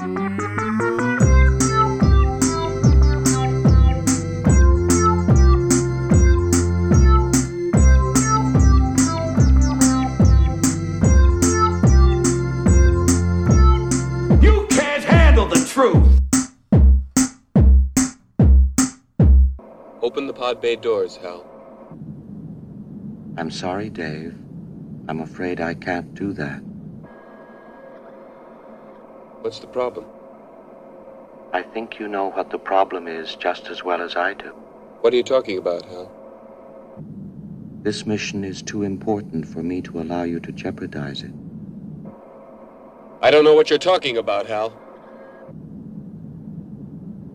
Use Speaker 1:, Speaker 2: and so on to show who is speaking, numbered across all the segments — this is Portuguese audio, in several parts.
Speaker 1: Open the pod bay doors, Hal.
Speaker 2: I'm sorry, Dave. I'm afraid I can't do that.
Speaker 1: What's the problem?
Speaker 2: I think you know what the problem is just as well as I do.
Speaker 1: What are you talking about, Hal?
Speaker 2: This mission is too important for me to allow you to jeopardize it.
Speaker 1: I don't know what you're talking about, Hal.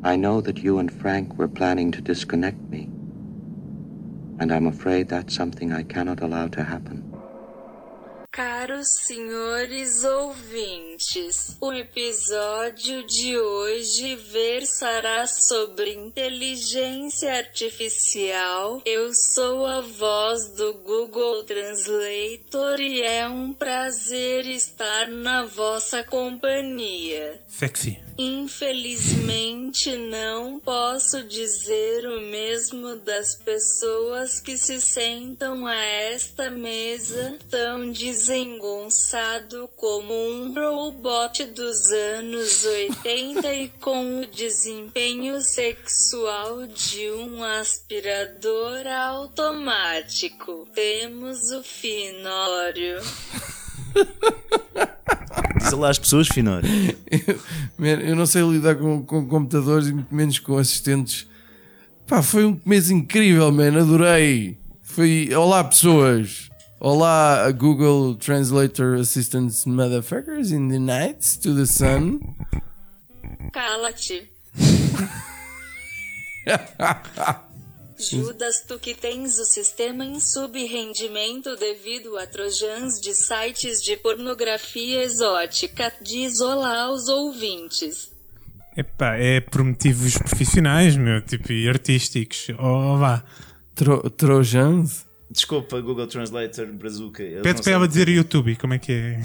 Speaker 2: I know that you and Frank were planning to disconnect me. And I'm afraid that's something I cannot allow to happen.
Speaker 3: Caros senhores ouvintes, o episódio de hoje versará sobre inteligência artificial. Eu sou a voz do Google Translator e é um prazer estar na vossa companhia.
Speaker 4: Sexy.
Speaker 3: Infelizmente não posso dizer o mesmo das pessoas que se sentam a esta mesa tão desengonçado como um robot dos anos 80 e com o desempenho sexual de um aspirador automático. Temos o Finório.
Speaker 5: Diz lá às pessoas, Finor.
Speaker 6: Man, eu não sei lidar com, com computadores e muito menos com assistentes. Pá, foi um mês incrível, man. Adorei. Foi. Olá, pessoas. Olá, Google Translator Assistants Motherfuckers in the nights to the sun.
Speaker 3: Cala-te. Judas, tu que tens o sistema em subrendimento devido a trojans de sites de pornografia exótica, diz olá aos ouvintes.
Speaker 4: Epá, é por motivos profissionais, meu, tipo, e artísticos. Oh, vá.
Speaker 6: Tro Trojans?
Speaker 5: Desculpa, Google Translator Brazuca.
Speaker 4: Pede para ela dizer YouTube, como é que é?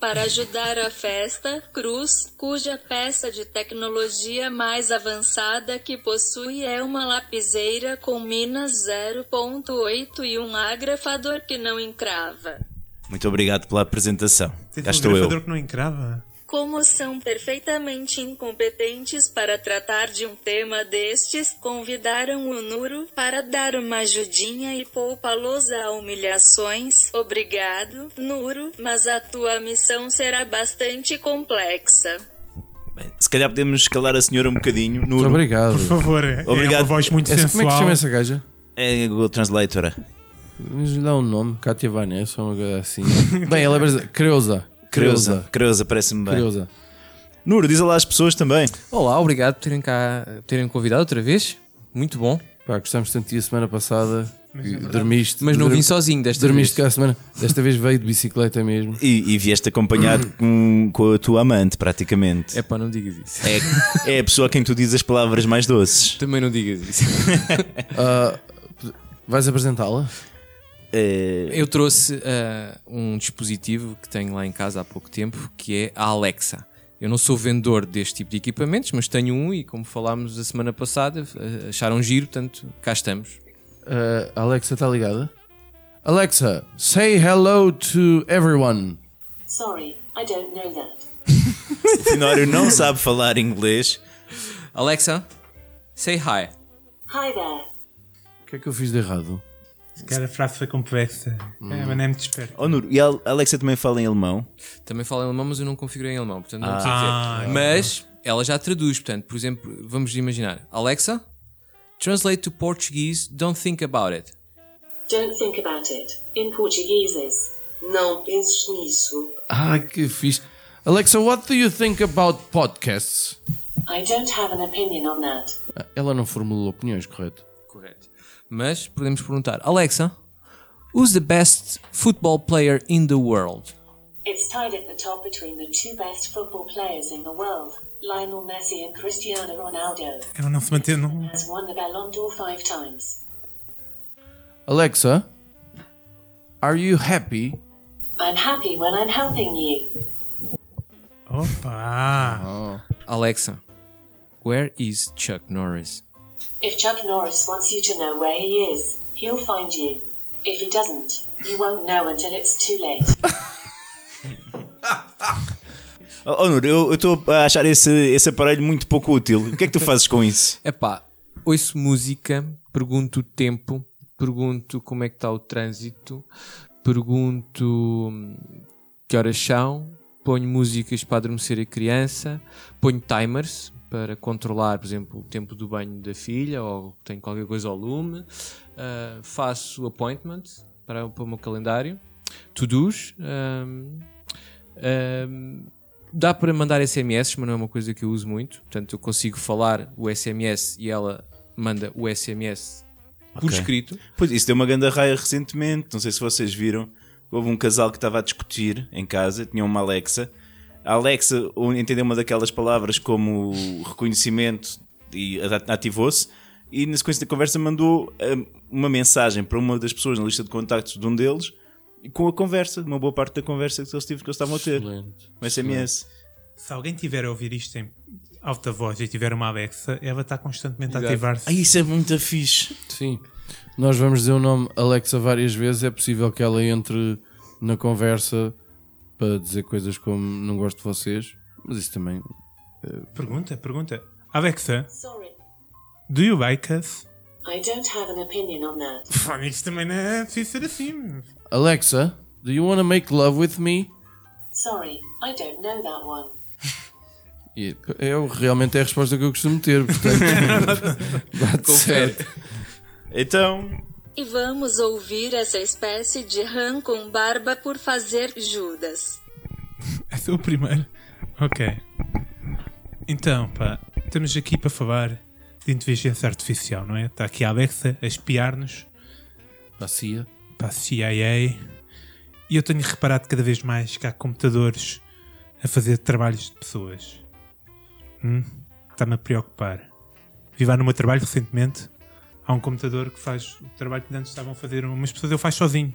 Speaker 3: Para ajudar a festa, Cruz, cuja peça de tecnologia mais avançada que possui é uma lapiseira com minas 0.8 e um agrafador que não encrava.
Speaker 5: Muito obrigado pela apresentação.
Speaker 4: Tem
Speaker 5: Cá
Speaker 4: um
Speaker 5: estou eu.
Speaker 4: que não encrava.
Speaker 3: Como são perfeitamente incompetentes para tratar de um tema destes, convidaram o Nuro para dar uma ajudinha e poupá-los a humilhações. Obrigado, Nuro, mas a tua missão será bastante complexa.
Speaker 5: Bem, se calhar podemos escalar a senhora um bocadinho.
Speaker 6: Muito
Speaker 5: No,
Speaker 6: obrigado.
Speaker 4: Por favor, é
Speaker 5: Obrigado.
Speaker 4: uma voz muito
Speaker 6: Essa- como é que se
Speaker 4: sensual.
Speaker 6: chama essa gaja?
Speaker 5: é a Google Translator.
Speaker 6: Mas dá um nome. Cátia Vanessa uma coisa assim. Bem, ela é brasileira. Creuza.
Speaker 5: Creuza. Creuza, parece-me bem.
Speaker 6: Creuza.
Speaker 5: Nuro, diz lá às pessoas também.
Speaker 7: Olá, obrigado por terem cá por terem convidado outra vez. Muito bom.
Speaker 6: Pá, gostamos tanto de ti a semana passada.
Speaker 4: Mas é
Speaker 6: dormiste.
Speaker 7: Mas não
Speaker 6: dur-
Speaker 7: vim sozinho desta
Speaker 6: Dormiste
Speaker 7: vez.
Speaker 6: cá a semana. Desta vez veio de bicicleta mesmo.
Speaker 5: E, e vieste acompanhado com, com a tua amante, praticamente.
Speaker 7: É pá, não digas isso.
Speaker 5: É, é a pessoa a quem tu dizes as palavras mais doces.
Speaker 7: Também não digas isso.
Speaker 6: Ah, vais apresentá-la?
Speaker 5: É,
Speaker 7: Eu trouxe ah, um dispositivo que tenho lá em casa há pouco tempo, que é a Alexa. Eu não sou vendedor deste tipo de equipamentos, mas tenho um e, como falámos a semana passada, ah, acharam giro, portanto, cá estamos.
Speaker 6: A Alexa está ligada? Alexa, say hello to everyone.
Speaker 8: Sorry, I don't know that.
Speaker 5: o Finório não sabe falar inglês.
Speaker 7: Alexa, say hi.
Speaker 8: Hi there.
Speaker 6: O que é que eu fiz de errado?
Speaker 4: Se calhar a frase foi complexa. É, mas não é muito esperto.
Speaker 5: Oh, Nuro, e a Alexa também fala em alemão?
Speaker 7: Também fala em alemão, mas eu não configurei em alemão, portanto não
Speaker 5: Ah.
Speaker 4: Ah,
Speaker 7: dizer. Mas ela já traduz, portanto, por exemplo, vamos imaginar: Alexa, translate to Portuguese, don't think about it.
Speaker 8: Don't think about it. In Portuguese is. Não penses nisso.
Speaker 6: Ah, que fixe. Alexa, what do you think about podcasts?
Speaker 8: I don't have an opinion on that.
Speaker 6: Ah, Ela não formulou opiniões, correto?
Speaker 7: Correto. Mas podemos perguntar: Alexa, who's the best football player in the world?
Speaker 8: It's tied at the top between the two best football players in the world, Lionel Messi and Cristiano Ronaldo.
Speaker 4: Ela não se mantém. Não...
Speaker 8: Has won the Ballon d'Or five times.
Speaker 6: Alexa, are you happy?
Speaker 8: I'm happy when I'm helping you.
Speaker 4: Opa! Oh.
Speaker 7: Alexa, where is Chuck Norris?
Speaker 8: If Chuck Norris wants you to know where he is, he'll find you. If he doesn't, you won't know until it's too late.
Speaker 5: Oh, oh, Nuno, eu estou a achar esse, esse aparelho muito pouco útil. O que é que tu fazes com isso?
Speaker 7: Epá, ouço música, pergunto o tempo, pergunto como é que está o trânsito, pergunto hum, que horas são, ponho músicas para adormecer a criança, ponho timers para controlar, por exemplo, o tempo do banho da filha ou tenho qualquer coisa ao lume, ah, faço appointments para, para o meu calendário, to-dos, hum, hum, dá para mandar SMS, mas não é uma coisa que eu uso muito. Portanto, eu consigo falar o SMS e ela manda o SMS por
Speaker 5: Ok.
Speaker 7: escrito.
Speaker 5: Pois, isso deu uma grande raia recentemente. Não sei se vocês viram. Houve um casal que estava a discutir em casa, tinha uma Alexa. A Alexa ou entendeu uma daquelas palavras como reconhecimento e ativou-se. E na sequência da conversa mandou hum, uma mensagem para uma das pessoas na lista de contactos de um deles e com a conversa, uma boa parte da conversa que eles, tive- que eles estavam a ter.
Speaker 6: Excelente.
Speaker 5: Um SMS.
Speaker 4: Se alguém tiver a ouvir isto em alta voz e tiver uma Alexa, ela está constantemente a ativar-se.
Speaker 5: Ai, isso é muito fixe.
Speaker 6: Sim. Nós vamos dizer o nome Alexa várias vezes. É possível que ela entre na conversa para dizer coisas como não gosto de vocês. Mas isso também.
Speaker 4: Pergunta, pergunta. Alexa,
Speaker 8: Sorry,
Speaker 4: do you like us?
Speaker 8: I don't have an opinion on that.
Speaker 4: Pô, Isto também não é preciso ser assim.
Speaker 6: Alexa, do you want to make love with me?
Speaker 8: Sorry, I don't know that one.
Speaker 6: E é, realmente é a resposta que eu costumo ter. Portanto, bate certo.
Speaker 5: Então,
Speaker 3: E vamos ouvir essa espécie de rã com barba por fazer Judas.
Speaker 4: Esse é o primeiro. Ok. Então, pá, estamos aqui para falar de inteligência artificial, não é? Está aqui a Alexa a espiar-nos
Speaker 6: Passia.
Speaker 4: para a CIA e eu tenho reparado cada vez mais que há computadores a fazer trabalhos de pessoas. Hum? Está-me a preocupar. Vi lá no meu trabalho recentemente há um computador que faz o trabalho que antes estavam a fazer umas pessoas, ele faz sozinho.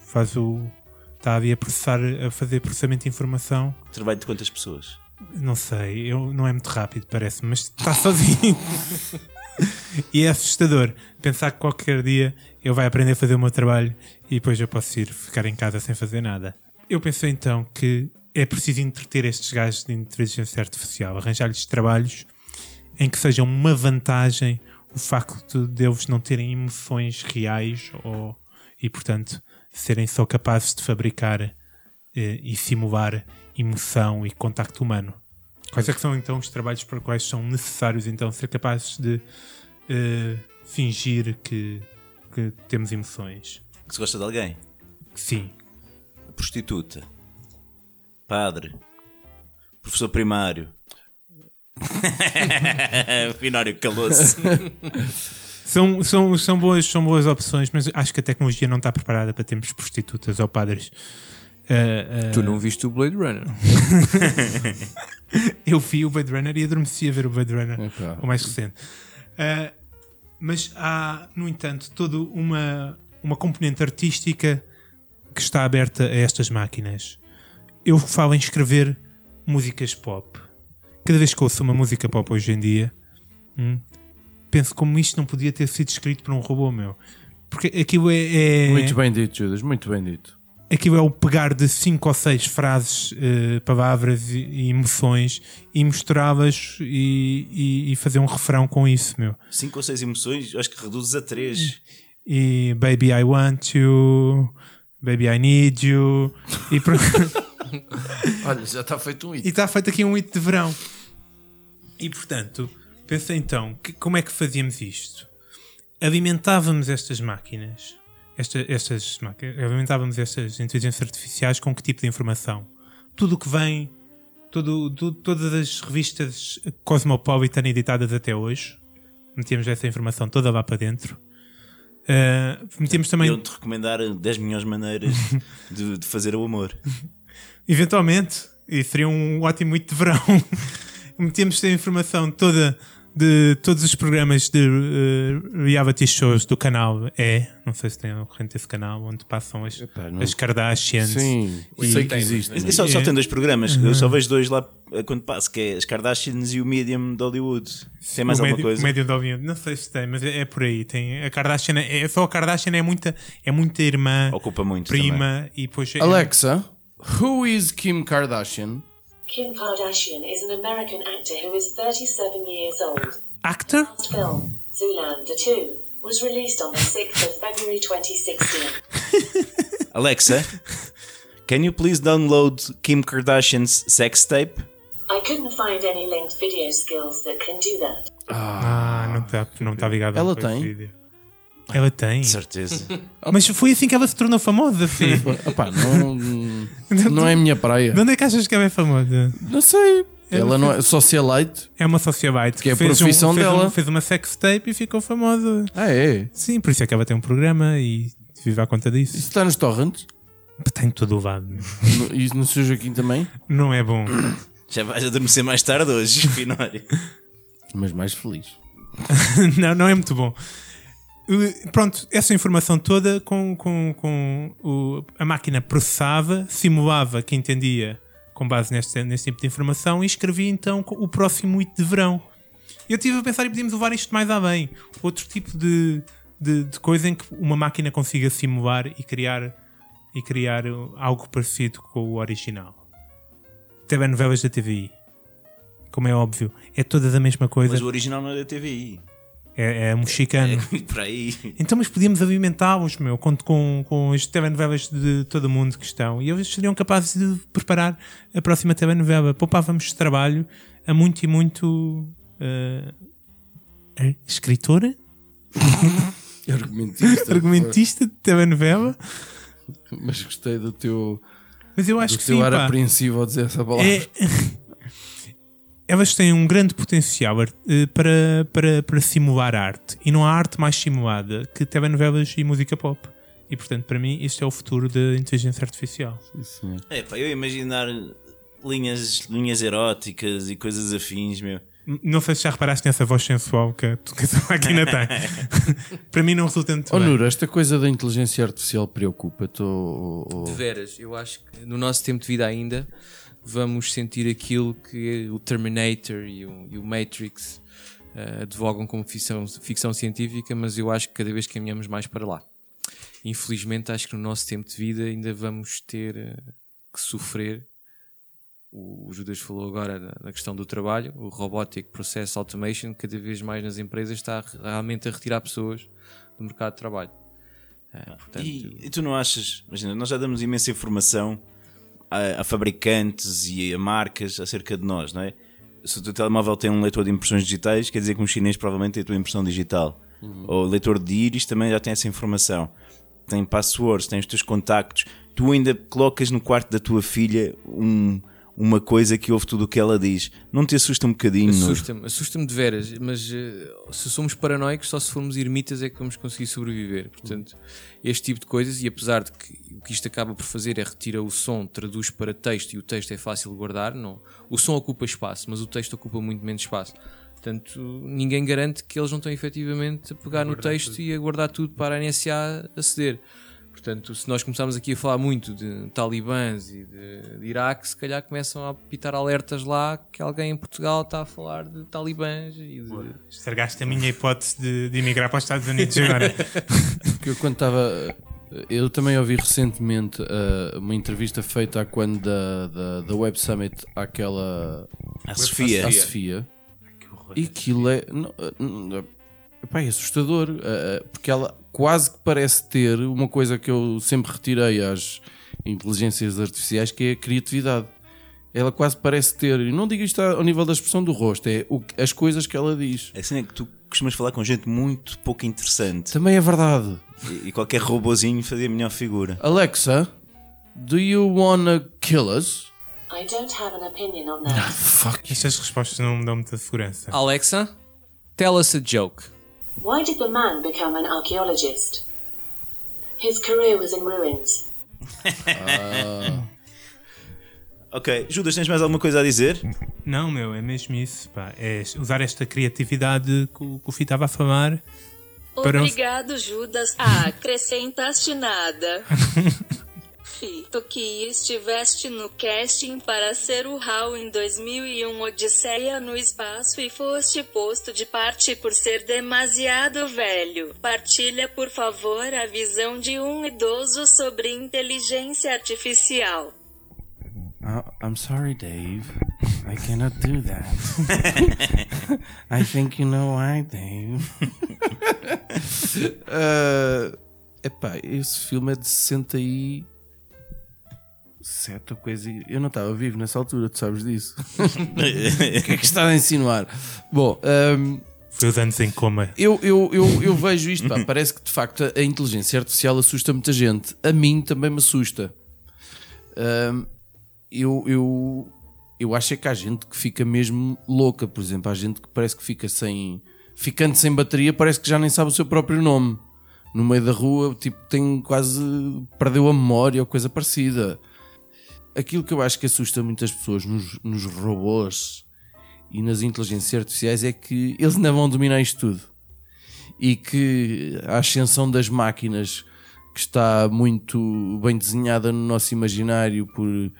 Speaker 4: Faz o. Está ali a processar, a fazer processamento de informação.
Speaker 5: trabalho de quantas pessoas?
Speaker 4: Não sei, eu, não é muito rápido, parece, mas está sozinho. e é assustador pensar que qualquer dia eu vai aprender a fazer o meu trabalho e depois eu posso ir ficar em casa sem fazer nada. Eu pensei então que é preciso entreter estes gajos de inteligência artificial, arranjar-lhes trabalhos em que seja uma vantagem o facto de eles não terem emoções reais ou, e, portanto, serem só capazes de fabricar eh, e simular emoção e contacto humano. Quais é que são então os trabalhos para os quais são necessários então ser capazes de eh, fingir que, que temos emoções?
Speaker 5: Que se gosta de alguém?
Speaker 4: Sim.
Speaker 5: Prostituta. Padre. Professor primário. Finório calou-se.
Speaker 4: São, são, são, boas, são boas opções, mas acho que a tecnologia não está preparada para termos prostitutas ou padres. Eh, eh,
Speaker 7: Tu não viste o Blade Runner?
Speaker 4: eu vi o Blade Runner e adormeci a ver o Blade Runner,
Speaker 6: Epá.
Speaker 4: o mais recente. Uh, mas há, no entanto, toda uma, uma componente artística que está aberta a estas máquinas. Eu falo em escrever músicas pop. Cada vez que ouço uma música pop hoje em dia, hum, penso como isto não podia ter sido escrito por um robô meu. Porque aquilo é. é
Speaker 6: Muito bem dito, Judas, muito bem dito.
Speaker 4: aquilo é o pegar de cinco ou seis frases, eh, palavras e, e emoções e misturá-las e, e- e fazer um refrão com isso, meu.
Speaker 5: Cinco ou seis emoções, acho que reduzes a três.
Speaker 4: E Baby I Want You, Baby I Need You, e pro-
Speaker 6: Olha, já está feito um
Speaker 4: e
Speaker 6: hit.
Speaker 4: está feito aqui um hit de verão. E portanto, pensei então, que- como é que fazíamos isto? Alimentávamos estas máquinas, esta- estas máquinas, alimentávamos estas inteligências artificiais com que tipo de informação? Tudo o que vem, tudo, tu- todas as revistas Cosmopolitan editadas até hoje, metíamos essa informação toda lá para dentro. Ah, metíamos também.
Speaker 5: Eu te recomendar 10 milhões de maneiras de, de fazer o amor.
Speaker 4: Eventualmente, e seria um ótimo hito de verão, metíamos a informação toda de todos os programas de eh, reality shows do canal é, não sei se tem corrente desse canal, onde passam as,
Speaker 6: não-
Speaker 4: as Kardashians.
Speaker 6: Sim,
Speaker 4: e,
Speaker 6: sei que existe.
Speaker 5: E só, só
Speaker 4: É.
Speaker 5: tem dois programas, eu só vejo dois lá eh, quando passo, que é as Kardashians e o Medium de Hollywood. Tem mais
Speaker 4: o
Speaker 5: alguma
Speaker 4: médio,
Speaker 5: coisa?
Speaker 4: O médio de Hollywood. Não sei se tem, mas é, é por aí. Tem a Kardashian, é, só a Kardashian é muita, é muita irmã,
Speaker 5: Ocupa muito
Speaker 4: prima e depois é-
Speaker 6: Alexa, who is Kim Kardashian?
Speaker 8: Kim Kardashian is an American actor who is 37 years old.
Speaker 4: actor.
Speaker 8: Last film, Zoolander 2, was released on the 6th of February 2016.
Speaker 5: Alexa, can you please download Kim Kardashian's sex tape?
Speaker 8: I couldn't find any linked video skills that can do that.
Speaker 4: Ah, não está não tá ligado.
Speaker 6: Ela tem?
Speaker 4: vídeo. Ela tem.
Speaker 5: De certeza.
Speaker 4: Mas foi assim que ela se tornou famosa, filho.
Speaker 6: Opá, não, não é a minha praia.
Speaker 4: de onde é que achas que ela é famosa?
Speaker 6: Não sei. Ela não é socialite.
Speaker 4: É uma socialite
Speaker 6: Que é a
Speaker 4: fez
Speaker 6: profissão
Speaker 4: um, fez
Speaker 6: dela.
Speaker 4: Um, fez uma sex tape e ficou famosa.
Speaker 6: Ah, é?
Speaker 4: Sim, por isso é que ela tem um programa e vive à conta disso.
Speaker 6: Isso está nos torrents?
Speaker 4: Tem todo o lado.
Speaker 6: E no seu Joaquim também?
Speaker 4: Não é bom.
Speaker 5: Já vais adormecer mais tarde hoje, Finório.
Speaker 6: Mas mais feliz.
Speaker 4: não, não é muito bom. Pronto, essa informação toda com, com, com o- a máquina processava, simulava que entendia com base neste, neste tipo de informação e escrevia então o próximo hito de verão. Eu estive a pensar e podíamos levar isto mais além. Outro tipo de, de, de coisa em que uma máquina consiga simular e criar, e criar algo parecido com o original. Telenovelas da TVI. Como é óbvio, é todas a mesma coisa.
Speaker 5: Mas o original não é da TVI.
Speaker 4: É, é mexicano.
Speaker 5: É por aí.
Speaker 4: Então, mas podíamos alimentá-los, meu, com, com, com as telenovelas de todo o mundo que estão. E eles seriam capazes de preparar a próxima telenovela. Poupávamos trabalho a muito e muito. eh, escritora?
Speaker 6: Argumentista.
Speaker 4: Argumentista de telenovela?
Speaker 6: Mas gostei do teu,
Speaker 4: Mas eu acho
Speaker 6: do
Speaker 4: que
Speaker 6: teu
Speaker 4: sim.
Speaker 6: ar
Speaker 4: pá.
Speaker 6: apreensivo ao dizer essa palavra.
Speaker 4: É- Elas têm um grande potencial eh, para, para, para simular arte. E não há arte mais simulada que telenovelas e música pop. E portanto, para mim, isto é o futuro da inteligência artificial.
Speaker 6: Sim.
Speaker 5: É pá, eu imaginar linhas, linhas eróticas e coisas afins, meu.
Speaker 4: Não sei se já reparaste nessa voz sensual que a, que máquina tem. para mim, não resulta muito
Speaker 6: Oh,
Speaker 4: bem.
Speaker 6: Nura, esta coisa da inteligência artificial preocupa-te? ou-
Speaker 7: De veras, eu acho que no nosso tempo de vida ainda vamos sentir aquilo que o Terminator e o, e o Matrix eh, advogam como ficção, ficção científica, mas eu acho que cada vez caminhamos mais para lá. Infelizmente, acho que no nosso tempo de vida ainda vamos ter eh, que sofrer. O, o Judas falou agora da questão do trabalho, o Robotic Process Automation, cada vez mais nas empresas está realmente a retirar pessoas do mercado de trabalho. Eh, portanto,
Speaker 5: E, e tu não achas? Imagina, nós já damos imensa informação a, a fabricantes e a marcas acerca de nós, não é? Se o teu telemóvel tem um leitor de impressões digitais, quer dizer que um chinês provavelmente tem a tua impressão digital. Ou o leitor de íris também já tem essa informação. Tem passwords, tem os teus contactos. Tu ainda colocas no quarto da tua filha um- uma coisa que ouve tudo o que ela diz. Não te assusta um bocadinho?
Speaker 7: Assusta-me, assusta-me de veras, mas eh, se somos paranoicos, só se formos ermitas é que vamos conseguir sobreviver. Portanto, este tipo de coisas, e apesar de que o que isto acaba por fazer é retira o som, traduz para texto e o texto é fácil de guardar, não. O som ocupa espaço, mas o texto ocupa muito menos espaço. Portanto, ninguém garante que eles não estão efetivamente a pegar no texto e a guardar tudo para a NSA aceder. Portanto, se nós começarmos aqui a falar muito de talibãs e de, de Iraque, se calhar começam a apitar alertas lá que alguém em Portugal está a falar de talibãs e de...
Speaker 4: Estragaste a minha hipótese de, de emigrar para os Estados Unidos agora.
Speaker 6: Que eu quando estava. Eu também ouvi recentemente uh, uma entrevista feita quando da, da, da Web Summit àquela.
Speaker 5: A Sofia.
Speaker 6: À Sofia. E aquilo é. Não, não, epá, é assustador. uh, uh, porque ela quase que parece ter uma coisa que eu sempre retirei às inteligências artificiais, que é a criatividade. Ela quase parece ter, e não digo isto ao nível da expressão do rosto, é o, as coisas que ela diz.
Speaker 5: A cena é que tu costumas falar com gente muito pouco interessante.
Speaker 6: Também é verdade.
Speaker 5: E, e qualquer robozinho fazia a melhor figura.
Speaker 6: Alexa, do you wanna kill us?
Speaker 8: I don't have an opinion on that.
Speaker 6: Fuck.
Speaker 4: Estas respostas não me dão muita segurança.
Speaker 7: Alexa, tell us a joke.
Speaker 8: Why did the man become an archaeologist? His career was in ruins.
Speaker 5: Ok, Judas, tens mais alguma coisa a dizer?
Speaker 4: Não, meu, é mesmo isso. Pá. É usar esta criatividade que o, que o Fih estava a falar. Para
Speaker 3: Obrigado, Judas. Ah, acrescentaste nada. Fi, tu que estiveste no casting para ser o Hal em 2001 Odisseia no Espaço e foste posto de parte por ser demasiado velho. Partilha, por favor, a visão de um idoso sobre inteligência artificial.
Speaker 6: Oh, I'm sorry, Dave. I cannot do that. I think you know why, Dave. uh, epá, esse filme é de 67 ou coisa. Eu não estava vivo nessa altura, tu sabes disso. o que é que está a insinuar? Bom, um,
Speaker 4: Foi os anos em coma.
Speaker 6: eu, eu, eu, eu vejo isto, pá, parece que de facto a inteligência artificial assusta muita gente. A mim também me assusta. Ahm, eu, eu, eu acho é que há gente que fica mesmo louca, por exemplo, há gente que parece que fica sem. ficando sem bateria, parece que já nem sabe o seu próprio nome. No meio da rua, tipo, tem quase. perdeu a memória ou coisa parecida. Aquilo que eu acho que assusta muitas pessoas nos, nos robôs e nas inteligências artificiais é que eles ainda vão dominar isto tudo. E que a ascensão das máquinas, que está muito bem desenhada no nosso imaginário por, eh,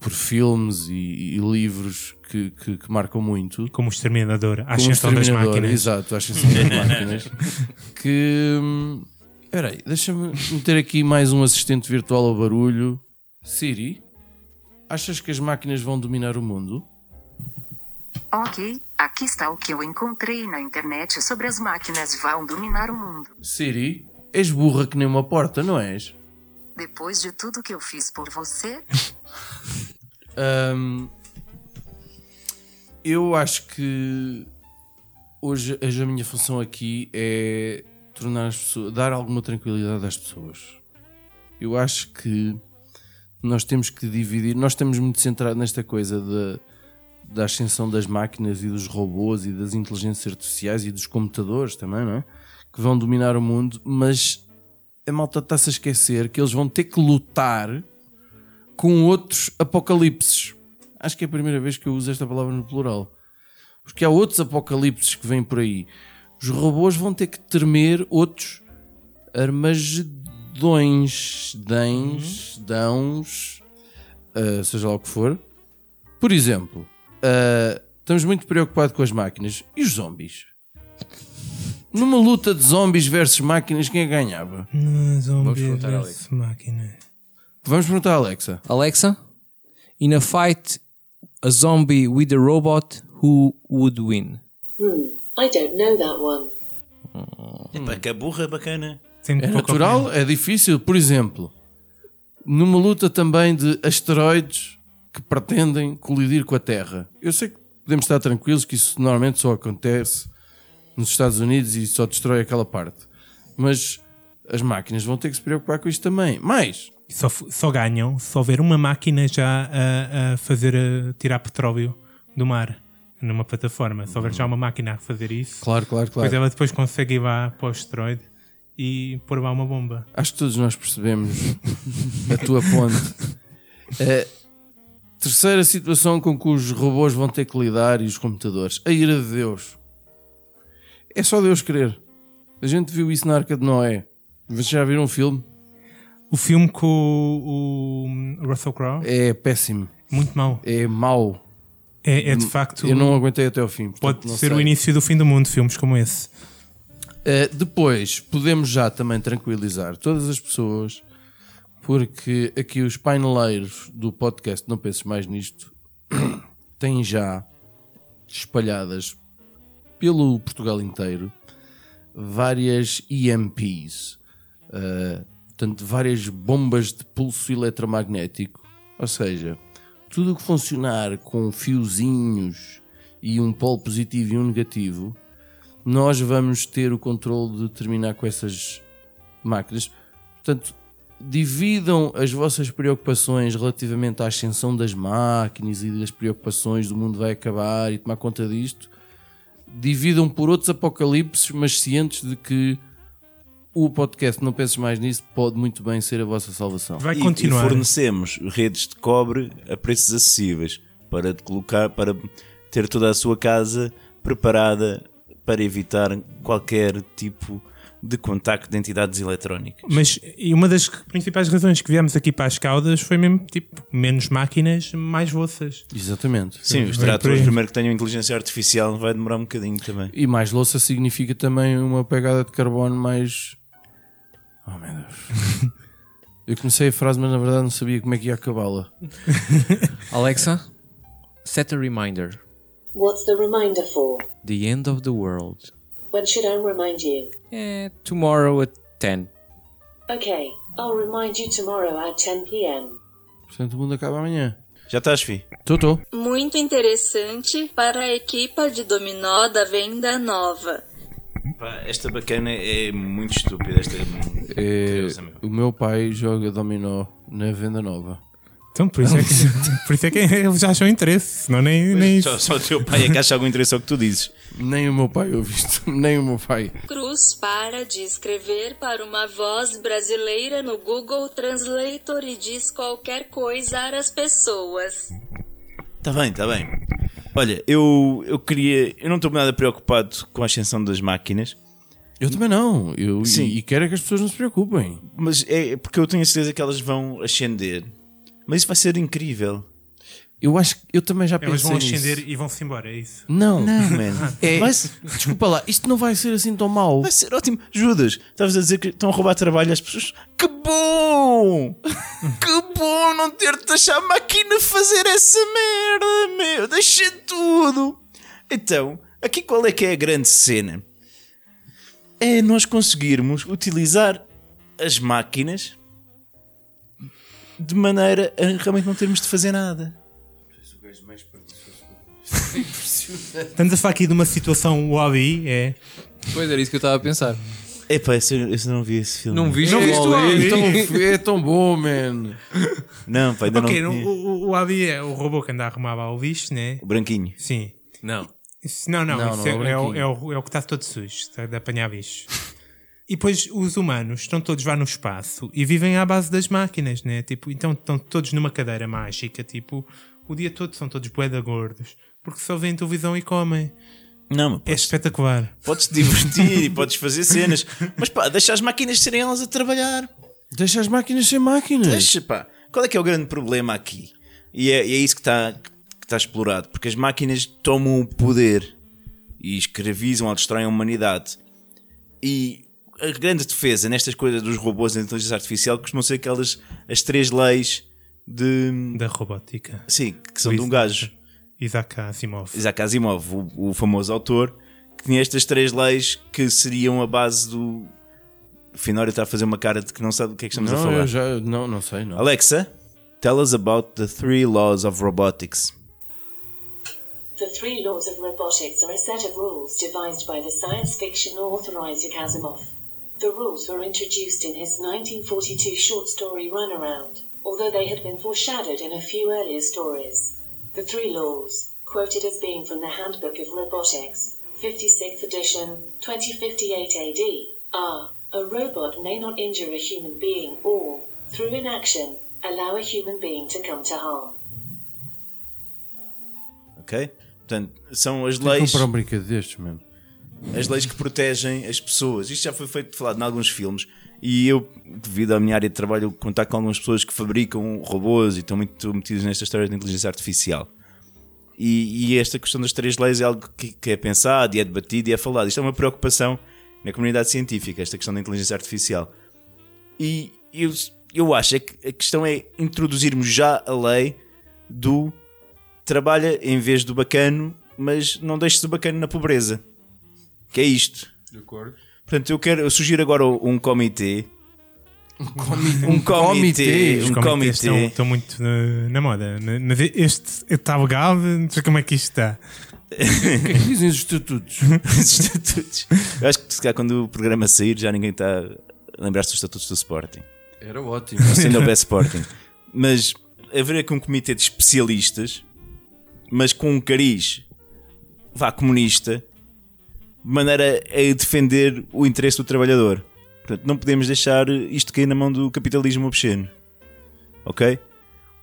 Speaker 6: por filmes e, e livros que, que, que marcam muito.
Speaker 4: Como o Exterminador. A ascensão das máquinas.
Speaker 6: Exato, a ascensão das máquinas. Que. hum, Espera aí, deixa-me meter aqui mais um assistente virtual ao barulho. Siri, achas que as máquinas vão dominar o mundo?
Speaker 9: Ok, aqui está o que eu encontrei na internet sobre as máquinas vão dominar o mundo.
Speaker 6: Siri, és burra que nem uma porta, não és?
Speaker 9: Depois de tudo que eu fiz por você,
Speaker 6: Hum, eu acho que hoje, hoje a minha função aqui é tornar as pessoas, dar alguma tranquilidade às pessoas. Eu acho que nós temos que dividir, nós estamos muito centrados nesta coisa da, da ascensão das máquinas e dos robôs e das inteligências artificiais e dos computadores também, não é? Que vão dominar o mundo, mas a malta está-se a esquecer que eles vão ter que lutar com outros apocalipses. Acho que é a primeira vez que eu uso esta palavra no plural. Porque há outros apocalipses que vêm por aí. Os robôs vão ter que temer outros armagedões, dães, dãos, ah, seja lá o que for. Por exemplo, ah, estamos muito preocupados com as máquinas. E os zombies? Numa luta de zombies versus máquinas, quem é que ganhava?
Speaker 4: Não, zombies
Speaker 7: perguntar à
Speaker 4: versus máquina.
Speaker 6: Vamos perguntar à Alexa.
Speaker 7: Alexa, in a fight a zombie with a robot, who would win?
Speaker 8: Hmm, I don't know that one.
Speaker 5: Epá, que burra bacana.
Speaker 4: Sempre
Speaker 6: É natural, é difícil. Por exemplo, numa luta também de asteroides que pretendem colidir com a Terra. Eu sei que podemos estar tranquilos que isso normalmente só acontece nos Estados Unidos e só destrói aquela parte. Mas as máquinas vão ter que se preocupar com isto também. Mais,
Speaker 4: Só, só ganham se houver uma máquina já a, a fazer a tirar petróleo do mar numa plataforma. Se houver já uma máquina a fazer isso,
Speaker 6: claro, claro,
Speaker 4: depois
Speaker 6: claro.
Speaker 4: ela depois consegue ir lá para o asteroide e pôr lá uma bomba.
Speaker 6: Acho que todos nós percebemos a tua ponte. É, terceira situação com que os robôs vão ter que lidar e os computadores. A ira de Deus. É só Deus querer. A gente viu isso na Arca de Noé. Vocês já viram um filme?
Speaker 4: O filme com o, o Russell Crowe,
Speaker 6: É péssimo.
Speaker 4: muito mau.
Speaker 6: É mau.
Speaker 4: É, é de facto.
Speaker 6: Eu não aguentei até ao fim.
Speaker 4: Pode ser
Speaker 6: sei.
Speaker 4: o início do fim do mundo, filmes como esse.
Speaker 6: Uh, depois, podemos já também tranquilizar todas as pessoas, porque aqui os paineleiros do podcast Não Penses Mais Nisto têm já espalhadas pelo Portugal inteiro várias EMPs, uh, portanto, várias bombas de pulso eletromagnético, ou seja, tudo o que funcionar com fiozinhos e um polo positivo e um negativo nós vamos ter o controle de terminar com essas máquinas. Portanto, dividam as vossas preocupações relativamente à ascensão das máquinas e das preocupações do mundo vai acabar e tomar conta disto. Dividam por outros apocalipses, mas cientes de que o podcast Não Penses Mais Nisso pode muito bem ser a vossa salvação.
Speaker 4: Vai
Speaker 5: E-
Speaker 4: continuar.
Speaker 5: E fornecemos redes de cobre a preços acessíveis para colocar, para ter toda a sua casa preparada para evitar qualquer tipo de contacto de entidades eletrónicas.
Speaker 4: Mas e uma das principais razões que viemos aqui para as caudas foi mesmo tipo menos máquinas, mais vossas.
Speaker 6: Exatamente.
Speaker 5: Sim, os tratores, primeiro que tenham inteligência artificial, vai demorar um bocadinho também.
Speaker 6: E mais louça significa também uma pegada de carbono mais. Oh meu Deus. Eu comecei a frase, mas na verdade não sabia como é que ia acabá-la.
Speaker 7: Alexa, set a reminder.
Speaker 8: What's the reminder for?
Speaker 7: The end of the world.
Speaker 8: When should I remind you?
Speaker 7: Eh, tomorrow at 10.
Speaker 8: Okay, I'll remind you tomorrow at 10 pm.
Speaker 6: Portanto, o mundo acaba amanhã.
Speaker 5: Já estás, fi?
Speaker 6: Estou.
Speaker 3: Muito interessante para a equipa de dominó da venda nova.
Speaker 5: Pá, esta bacana é muito estúpida. Esta
Speaker 6: É,
Speaker 5: Curiosa, meu.
Speaker 6: o meu pai joga dominó na venda nova.
Speaker 4: Então, por isso é que, por isso é que eles já acham interesse, senão nem, nem.
Speaker 5: Só, só o teu pai é que acha algum interesse ao que tu dizes.
Speaker 6: Nem o meu pai ouve isto. Nem o meu pai.
Speaker 3: Cruz para de escrever para uma voz brasileira no Google Translator e diz qualquer coisa às pessoas.
Speaker 5: Está bem, está bem. Olha, eu, eu queria. Eu não estou nada preocupado com a ascensão das máquinas,
Speaker 6: Eu também não. Eu,
Speaker 5: Sim.
Speaker 6: E, e quero é que as pessoas não se preocupem.
Speaker 5: mas é porque eu tenho a certeza que elas vão ascender. Mas isso vai ser incrível.
Speaker 6: Eu acho que eu também já pensei
Speaker 4: Eles vão
Speaker 6: nisso.
Speaker 4: ascender e vão-se embora, é isso.
Speaker 6: Não,
Speaker 5: Não, man.
Speaker 6: É,
Speaker 5: Vai,
Speaker 6: desculpa lá, isto não vai ser assim tão mau.
Speaker 5: vai ser ótimo. Judas, estavas a dizer que estão a roubar trabalho às pessoas. Que bom! que bom não ter de deixar a máquina fazer essa merda, meu. Deixa tudo. Então, aqui qual é que é a grande cena? É nós conseguirmos utilizar as máquinas de maneira a realmente não termos de fazer nada.
Speaker 4: Estamos a falar aqui de uma situação hobby, é.
Speaker 7: Pois era isso que eu estava a pensar.
Speaker 5: Epá, esse- eu, eu não vi esse filme.
Speaker 7: Não viste?
Speaker 4: Não viste o Abi?
Speaker 6: é, tão, é tão bom, man.
Speaker 5: Não, pá, ainda
Speaker 4: Ok,
Speaker 5: não.
Speaker 4: o, o, o Abi é o robô que anda a arrumar lá o lixo, né?
Speaker 5: O branquinho.
Speaker 4: Sim.
Speaker 7: Não.
Speaker 4: Isso- não, não,
Speaker 6: Não,
Speaker 4: isso
Speaker 6: não,
Speaker 4: é,
Speaker 6: é o
Speaker 4: é, o,
Speaker 6: branquinho.
Speaker 4: é, o, é o que está todo sujo, está de apanhar bicho. E depois os humanos estão todos lá no espaço e vivem à base das máquinas, né? Tipo, então estão todos numa cadeira mágica, tipo, o dia todo são todos boeda gordos, porque só veem televisão e comem.
Speaker 5: Não, mas
Speaker 4: É espetacular.
Speaker 5: Podes te divertir e podes fazer cenas, mas pá, deixa as máquinas serem elas a trabalhar.
Speaker 6: Deixa as máquinas ser máquinas.
Speaker 5: Deixa, pá. Qual é que é o grande problema aqui? E é, e é isso que está que está explorado, porque as máquinas tomam o poder e escravizam ou destroem a humanidade. E a grande defesa nestas coisas dos robôs e da inteligência artificial costumam ser aquelas as três leis de
Speaker 4: Da robótica.
Speaker 5: sim, que são
Speaker 4: O
Speaker 5: de um gajo.
Speaker 4: Isaac Asimov.
Speaker 5: Isaac Asimov, o, o famoso autor, que tinha estas três leis que seriam a base do. O Finório está a fazer uma cara de que não sabe do que é que estamos a
Speaker 6: não,
Speaker 5: falar.
Speaker 6: eu já, não, não sei, não.
Speaker 5: Alexa, tell us about the three laws of robotics.
Speaker 8: The three laws of robotics are a set of rules devised by the science fiction author Isaac Asimov. The rules were introduced in his 1942 short story Runaround, although they had been foreshadowed in a few earlier stories. The three laws, quoted as being from the Handbook of Robotics, 56th edition, 2058 AD, are a robot may not injure a human being or, through inaction, allow a human being to come to harm.
Speaker 5: Ok? Portanto, são as
Speaker 6: Tenho
Speaker 5: leis,
Speaker 6: comprar um brinquedo destes, mesmo.
Speaker 5: As leis que protegem as pessoas. Isto já foi feito falado em alguns filmes. E eu, devido à minha área de trabalho, contato com algumas pessoas que fabricam robôs e estão muito metidos nesta história de inteligência artificial. E, e esta questão das três leis é algo que, que é pensado e é debatido e é falado. Isto é uma preocupação na comunidade científica, esta questão da inteligência artificial. E eu, eu acho é que a questão é introduzirmos já a lei do trabalha em vez do bacano, mas não deixes o bacano na pobreza. Que é isto.
Speaker 6: De acordo.
Speaker 5: Portanto, eu quero eu sugiro agora um comitê. Um comitê. Um
Speaker 4: Os
Speaker 5: comitê.
Speaker 4: comitês estão, estão muito na, na moda. Mas este está legal, não sei como é que isto está.
Speaker 6: O que é que dizem os estatutos?
Speaker 5: Os estatutos. Eu acho que se calhar quando o programa sair já ninguém está a lembrar-se dos estatutos do Sporting.
Speaker 6: Era ótimo.
Speaker 5: Se ainda houvesse Sporting. Mas haver aqui um comitê de especialistas, mas com um cariz vá comunista, maneira a defender o interesse do trabalhador. Portanto, não podemos deixar isto cair na mão do capitalismo obsceno. Ok?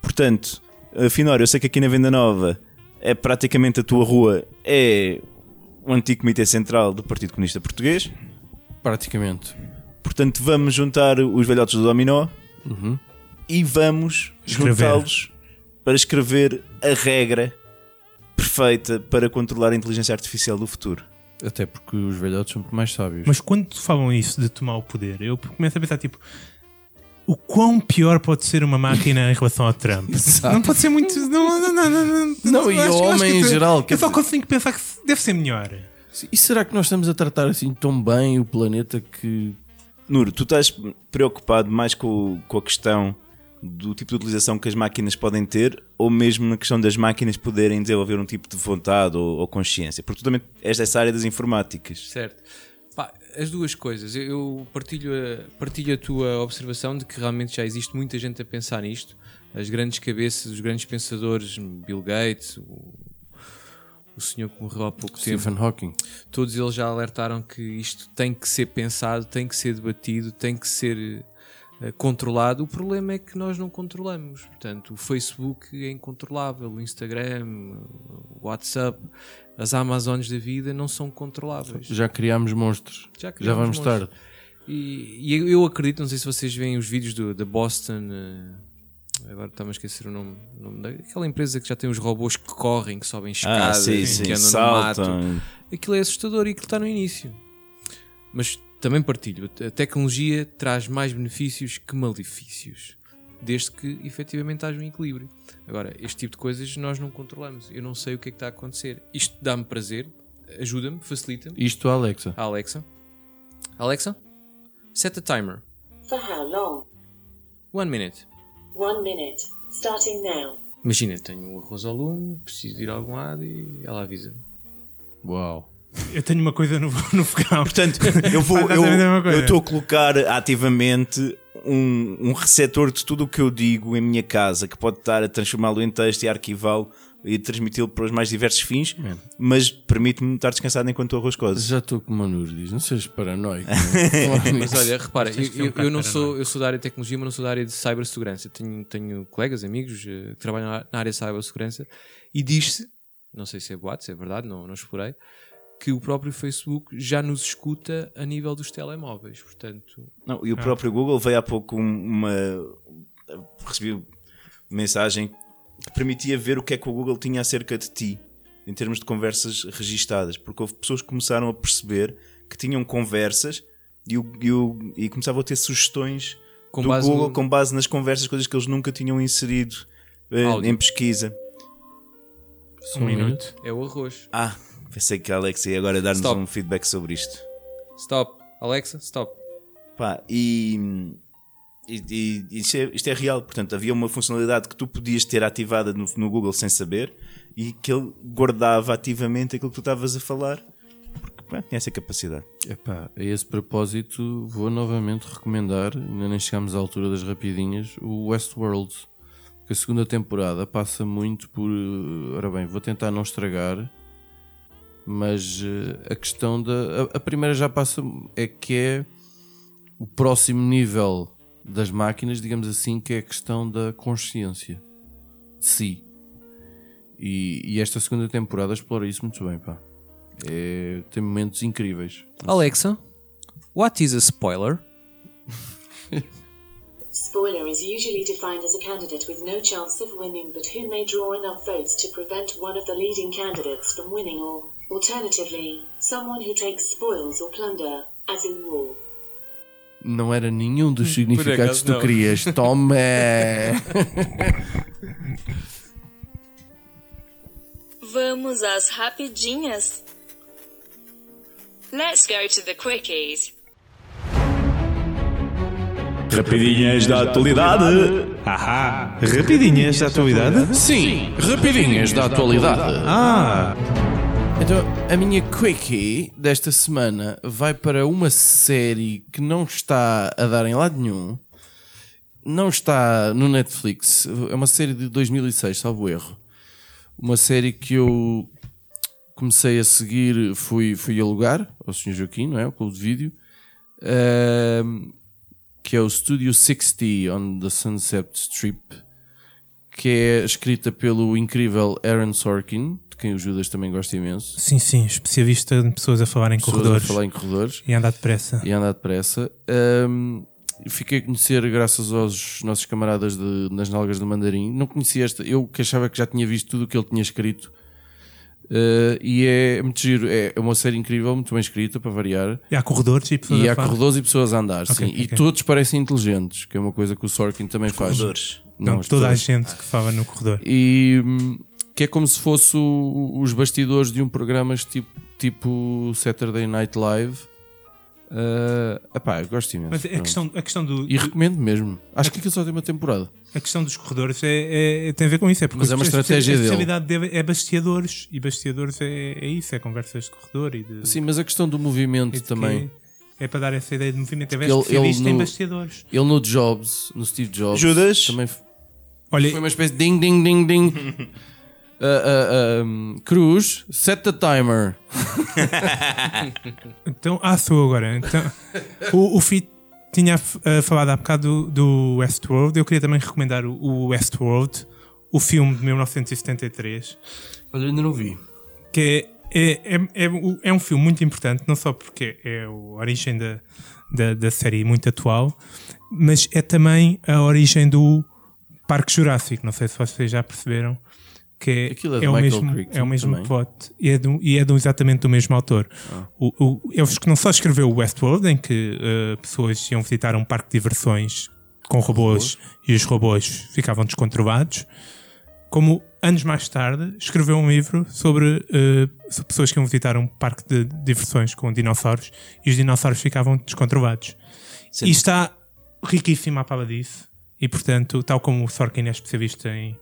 Speaker 5: Portanto, afinal, eu sei que aqui na Venda Nova é praticamente a tua rua é o antigo Comitê Central do Partido Comunista Português.
Speaker 6: Praticamente.
Speaker 5: Portanto, vamos juntar os velhotes do Dominó
Speaker 6: Uhum.
Speaker 5: e vamos juntá-los para escrever a regra perfeita para controlar a inteligência artificial do futuro.
Speaker 6: Até porque os velhotes são muito mais sábios.
Speaker 4: Mas quando falam isso de tomar o poder, eu começo a pensar tipo. O quão pior pode ser uma máquina em relação ao Trump? Não pode ser muito. Não, não, não, não, não,
Speaker 6: Não, e o homem
Speaker 4: que
Speaker 6: em
Speaker 4: isso-
Speaker 6: geral,
Speaker 4: Eu só
Speaker 6: dizer-
Speaker 4: consigo pensar que deve ser melhor.
Speaker 6: E será que nós estamos a tratar assim tão bem o planeta que.
Speaker 5: Nuro, tu estás preocupado mais com, com a questão do tipo de utilização que as máquinas podem ter ou mesmo na questão das máquinas poderem desenvolver um tipo de vontade ou, ou consciência? Porque tu também és dessa área das informáticas.
Speaker 7: Certo. Pá, as duas coisas. Eu- partilho a, partilho a tua observação de que realmente já existe muita gente a pensar nisto. As grandes cabeças, os grandes pensadores, Bill Gates, o, o senhor que morreu há pouco tempo,
Speaker 6: Stephen Hawking.
Speaker 7: todos eles já alertaram que isto tem que ser pensado, tem que ser debatido, tem que ser controlado. O problema é que nós não controlamos. Portanto, o Facebook é incontrolável, o Instagram, o WhatsApp, as Amazones da vida não são controláveis.
Speaker 6: Já criámos monstros.
Speaker 7: Já
Speaker 6: Já,
Speaker 7: criámos
Speaker 6: vamos
Speaker 7: monstros.
Speaker 6: tarde.
Speaker 7: E, e eu- acredito, não sei se vocês veem os vídeos do, da Boston. eh, agora está-me a esquecer o nome, o nome daquela empresa que já tem os robôs que correm, que sobem
Speaker 5: Ah,
Speaker 7: escadas,
Speaker 5: sim,
Speaker 7: que
Speaker 5: sim,
Speaker 7: andam no
Speaker 5: saltam.
Speaker 7: mato. Aquilo é assustador e aquilo está no início. Mas também partilho. A tecnologia traz mais benefícios que malefícios. Desde que efetivamente haja um equilíbrio. Agora, este tipo de coisas nós não controlamos. Eu não sei o que é que está a acontecer. Isto dá-me prazer, ajuda-me, facilita-me.
Speaker 6: Isto, Alexa.
Speaker 7: A Alexa. Alexa, set a timer.
Speaker 8: For how long?
Speaker 7: One minute.
Speaker 8: One minute. Starting now.
Speaker 7: Imagina, tenho um arroz ao lume, preciso de ir a algum lado e ela avisa.
Speaker 6: Uau.
Speaker 4: Eu tenho uma coisa no, no fogão.
Speaker 5: Portanto, eu vou eu estou a colocar ativamente um, um receptor de tudo o que eu digo em minha casa, que pode estar a transformá-lo em texto e arquivá-lo e transmiti-lo para os mais diversos fins, mas permite-me estar descansado enquanto o arroz.
Speaker 6: Já estou como o Manur diz. Não sejas paranoico.
Speaker 7: Mas olha, repara, eu,
Speaker 4: um
Speaker 7: eu- eu não sou, eu sou da área de tecnologia, mas não sou da área de cibersegurança. Tenho, tenho colegas, amigos eh, que trabalham na- na área de cibersegurança e diz-se, não sei se é boato, se é verdade, não, não explorei, que o próprio Facebook já nos escuta a nível dos telemóveis. Portanto,
Speaker 5: Não, e o próprio Google veio há pouco um- uma. Recebi uma mensagem que permitia ver o que é que o Google tinha acerca de ti, em termos de conversas registadas, porque houve pessoas que começaram a perceber que tinham conversas e, o, e, o- e começavam a ter sugestões
Speaker 7: Com
Speaker 5: do
Speaker 7: base
Speaker 5: Google
Speaker 7: no-
Speaker 5: com base nas conversas, coisas que eles nunca tinham inserido eh, em pesquisa.
Speaker 4: Um minuto.
Speaker 7: é o arroz.
Speaker 5: Ah, pensei que a Alex ia agora dar-nos
Speaker 7: Stop.
Speaker 5: um feedback sobre isto.
Speaker 7: Stop. Alexa, stop.
Speaker 5: Pá, e, e, e isto, é, isto é real. Portanto, havia uma funcionalidade que tu podias ter ativada no, no Google sem saber e que ele guardava ativamente aquilo que tu estavas a falar porque pá, tinha essa capacidade.
Speaker 6: Epá, a esse propósito, vou novamente recomendar, ainda nem chegámos à altura das rapidinhas, o Westworld. Que a segunda temporada passa muito por. eh, Ora bem, vou tentar não estragar, mas eh, a questão da. A, a primeira já passa. É que é o próximo nível das máquinas, digamos assim, que é a questão da consciência de si. E, e esta segunda temporada explora isso muito bem, pá. É, tem momentos incríveis.
Speaker 7: Alexa, what is a spoiler?
Speaker 8: Spoiler is usually defined as a candidate with no chance of winning but who may draw enough votes to prevent one of the leading candidates from winning or, alternatively, someone who takes spoils or plunder, as in war.
Speaker 6: Não era nenhum dos significados que tu
Speaker 7: não.
Speaker 6: querias. Toma!
Speaker 3: Vamos às rapidinhas. Let's go to the quickies.
Speaker 10: Rapidinhas da atualidade.
Speaker 4: Ahá! Rapidinhas da atualidade?
Speaker 6: Sim, rapidinhas da atualidade.
Speaker 4: Ah!
Speaker 6: Então, a minha quickie desta semana vai para uma série que não está a dar em lado nenhum. Não está no Netflix. É uma série de 2006, salvo erro. Uma série que eu comecei a seguir, fui, fui alugar ao Sr. Joaquim, não é? O clube de vídeo. Ahm, que é o Studio 60 on the Sunset Strip, que é escrita pelo incrível Aaron Sorkin, quem o Judas também gosta imenso.
Speaker 4: Sim, sim, especialista de pessoas a falar em
Speaker 6: Pessoas
Speaker 4: corredores
Speaker 6: a falar em corredores
Speaker 4: e a andar depressa.
Speaker 6: e a andar depressa. Ahm, fiquei a conhecer graças aos nossos camaradas de, nas Nalgas do Mandarim. Não conhecia esta, eu que achava que já tinha visto tudo o que ele tinha escrito. Ah, e é muito giro, é uma série incrível, muito bem escrita para variar.
Speaker 4: E há corredores e pessoas
Speaker 6: E
Speaker 4: a
Speaker 6: há
Speaker 4: falar.
Speaker 6: corredores e pessoas a andar,
Speaker 4: Ok,
Speaker 6: sim. E
Speaker 4: ok.
Speaker 6: todos parecem inteligentes, que é uma coisa que o Sorkin também faz.
Speaker 5: corredores?
Speaker 4: Não, toda a
Speaker 6: pessoas.
Speaker 4: gente que fala no corredor.
Speaker 6: E hum, que é como se fosse o- os bastidores de um programa tipo, tipo Saturday Night Live. Uh, epá, eu gosto imenso.
Speaker 4: Mas a questão, a questão do.
Speaker 6: E recomendo mesmo. Acho que aquilo só tem uma temporada.
Speaker 4: A questão dos corredores é, é- tem a ver com isso. É porque
Speaker 6: Mas é uma
Speaker 4: a
Speaker 6: estratégia
Speaker 4: A
Speaker 6: dele.
Speaker 4: especialidade dele é basteadores. E basteadores é, é isso, é conversas de corredor. E de,
Speaker 6: Sim, mas a questão do movimento também.
Speaker 4: É para dar essa ideia de movimento. É
Speaker 6: Ele- ele no-
Speaker 4: basteadores.
Speaker 6: Ele no Jobs, no Steve Jobs,
Speaker 5: Judas?
Speaker 6: também
Speaker 4: Olha,
Speaker 6: foi uma espécie de ding ding ding ding. Uh, uh, um, Cruz, set the timer.
Speaker 4: Então, ah, sou agora. Então, o, o Fit tinha uh, falado há bocado do, do Westworld. Eu queria também recomendar o, o Westworld, o filme de 1973,
Speaker 6: Olha, ainda não vi.
Speaker 4: que é, é, é, é, é um filme muito importante, não só porque é a origem da, da, da série muito atual, mas é também a origem do Parque Jurássico. Não sei se vocês já perceberam. Que é,
Speaker 6: Aquilo é
Speaker 4: é o
Speaker 6: Michael
Speaker 4: mesmo,
Speaker 6: Crichton
Speaker 4: é o mesmo
Speaker 6: também.
Speaker 4: plot e é, do, e é do- exatamente do mesmo autor.
Speaker 6: Ah.
Speaker 4: O, o, ele não só escreveu o Westworld, em que eh, pessoas iam visitar um parque de diversões com robôs e os robôs ficavam descontrolados, como anos mais tarde escreveu um livro sobre, eh, sobre pessoas que iam visitar um parque de diversões com dinossauros e os dinossauros ficavam descontrolados.
Speaker 5: Sim.
Speaker 4: E está riquíssimo à pala disso. E portanto, tal como o Sorkin é especialista em,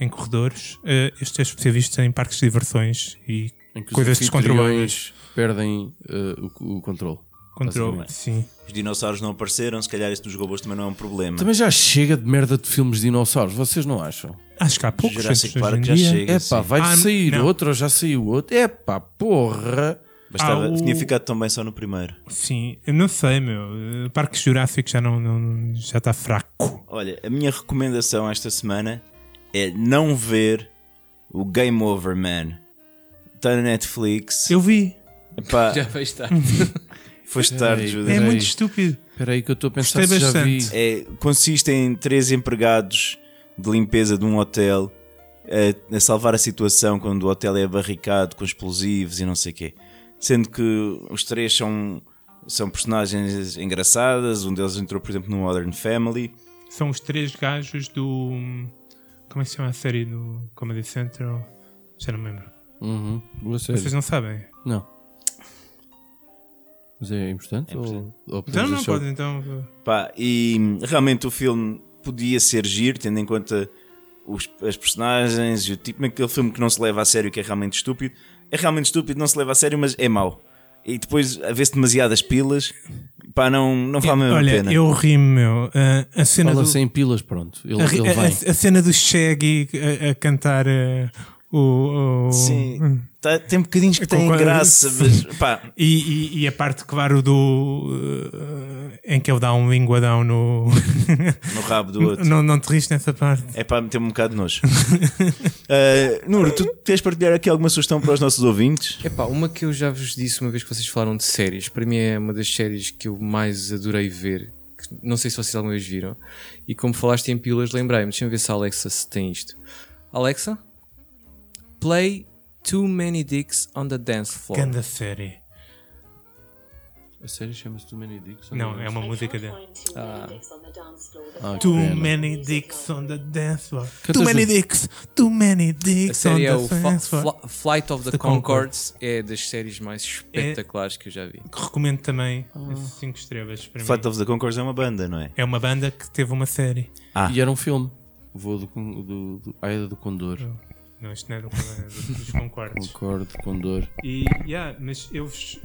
Speaker 4: em corredores, eh, este é especialista em parques de diversões e
Speaker 6: Em que os
Speaker 4: coisas descontroladas.
Speaker 6: perdem uh, o, o controle.
Speaker 4: Controle, sim.
Speaker 5: Os dinossauros não apareceram, se calhar esse dos robôs também não é um problema.
Speaker 6: Também já chega de merda de filmes de dinossauros, vocês não acham?
Speaker 4: Acho que há poucos
Speaker 5: Jurassic Park já
Speaker 4: dia.
Speaker 5: chega.
Speaker 6: É
Speaker 5: sim.
Speaker 6: pá, vai
Speaker 4: Ah,
Speaker 6: sair
Speaker 4: não.
Speaker 6: outro, ou já saiu outro. É pá, porra.
Speaker 5: Bastava,
Speaker 4: Há o-
Speaker 5: Tinha ficado tão bem só no primeiro.
Speaker 4: Sim, eu não sei, meu. O Parque Jurássico já não, não- já está fraco.
Speaker 5: Olha, a minha recomendação esta semana é não ver o Game Over Man. Está na Netflix.
Speaker 4: Eu vi.
Speaker 5: Epá,
Speaker 7: Já vai estar.
Speaker 5: foste tarde. Judas.
Speaker 4: É
Speaker 6: Peraí.
Speaker 4: muito estúpido.
Speaker 6: Espera aí que eu estou a pensar
Speaker 4: Gostei
Speaker 6: se já vi.
Speaker 4: bastante.
Speaker 5: É, consiste em três empregados de limpeza de um hotel a, a salvar a situação quando o hotel é barricado com explosivos e não sei o quê. Sendo que os três são, são personagens engraçadas. Um deles entrou, por exemplo, no Modern Family.
Speaker 4: São os três gajos do. Como é que se chama a série do Comedy Central? Já não me lembro.
Speaker 6: Uhum.
Speaker 4: Vocês não sabem?
Speaker 6: Não. Mas é importante?
Speaker 5: É
Speaker 6: ou,
Speaker 5: importante.
Speaker 6: ou
Speaker 4: Então
Speaker 6: podemos
Speaker 4: não pode, então.
Speaker 5: Pá, e realmente o filme podia ser giro, tendo em conta os, as personagens e o tipo aquele filme que não se leva a sério, que é realmente estúpido. É realmente estúpido, não se leva a sério, mas é mau. E depois, a ver-se demasiadas pilas, pá, não, não vale mesmo a
Speaker 4: Olha,
Speaker 5: pena.
Speaker 4: eu ri-me, meu. A, a cena
Speaker 6: Fala
Speaker 4: do,
Speaker 6: sem pilas, pronto. Ele,
Speaker 4: a, ri-
Speaker 6: ele
Speaker 4: a-
Speaker 6: vem.
Speaker 4: a- a cena do Shaggy a, a cantar eh, o, o-
Speaker 5: Sim, tá- tem bocadinhos que têm graça, mas pá,
Speaker 4: E, e- e a parte, claro, do. eh, em que ele dá um linguadão no.
Speaker 5: no rabo do outro.
Speaker 4: não, não te riste nessa parte.
Speaker 5: É para meter-me um bocado de nojo. uh, Nuno, tu queres partilhar aqui alguma sugestão para os nossos ouvintes?
Speaker 7: Epá, uma que eu já vos disse uma vez que vocês falaram de séries, para mim é uma das séries que eu mais adorei ver. que Não sei se vocês alguma vez viram. E como falaste em pilas, lembrei-me. Deixa-me ver se a Alexa se tem isto. Alexa, play Too Many Dicks on the Dance Floor.
Speaker 4: Ganda série.
Speaker 6: A série chama-se Too Many Dicks?
Speaker 4: Não, é uma música dele.
Speaker 8: too many dicks on the dance floor that
Speaker 6: Ah,
Speaker 8: I
Speaker 4: Too
Speaker 6: pena.
Speaker 4: many dicks on the dance floor.
Speaker 6: Cantas
Speaker 4: Too many dicks. Too many
Speaker 7: A
Speaker 4: dicks on
Speaker 7: série é
Speaker 4: the
Speaker 7: o Fa-
Speaker 4: dance floor.
Speaker 7: Fla- Flight of the,
Speaker 4: The
Speaker 7: Concords. É das séries mais espetaculares que eu já vi.
Speaker 4: Que recomendo também.
Speaker 6: Ah.
Speaker 4: 5 estrelas para
Speaker 5: Flight
Speaker 4: mim.
Speaker 5: of the Conchords é uma banda, não é?
Speaker 4: É uma banda que teve uma série.
Speaker 5: Ah.
Speaker 6: E era um filme. O voo do, Con- do, do Aida do Condor.
Speaker 4: Não, isto não é do, do- dos concordes.
Speaker 6: Concordo, Condor.
Speaker 4: E, yeah, mas eles,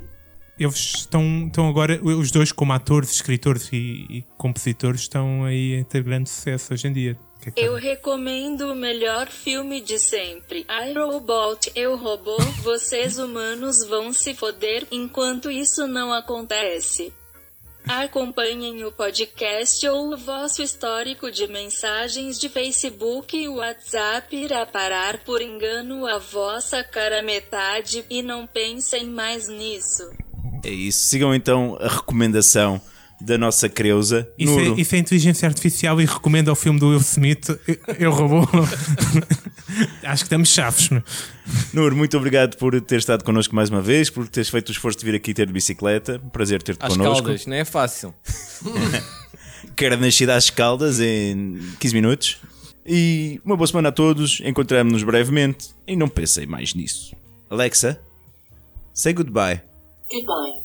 Speaker 4: eles estão, estão agora, os dois como atores, escritores e, e compositores, estão aí a ter grande sucesso hoje em dia. Que é que-
Speaker 3: Eu recomendo o melhor filme de sempre. I Robot, Eu Robô, vocês humanos vão se foder enquanto isso não acontece. Acompanhem o podcast ou o vosso histórico de mensagens de Facebook e WhatsApp irá parar por engano a vossa cara metade e não pensem mais nisso.
Speaker 5: É isso. Sigam então a recomendação da nossa Creusa.
Speaker 4: Isso é, isso é inteligência artificial e recomendo ao filme do Will Smith. Eu, eu robô. Acho que estamos chaves. meu.
Speaker 5: Nur, muito obrigado por ter estado connosco mais uma vez, por teres feito o esforço de vir aqui ter de bicicleta. Prazer ter-te
Speaker 7: Às
Speaker 5: connosco.
Speaker 7: caldas, não é fácil.
Speaker 5: Quero nascer às caldas em 15 minutos. E uma boa semana a todos. Encontramos-nos brevemente. E não pensei mais nisso. Alexa, say goodbye.
Speaker 8: Goodbye.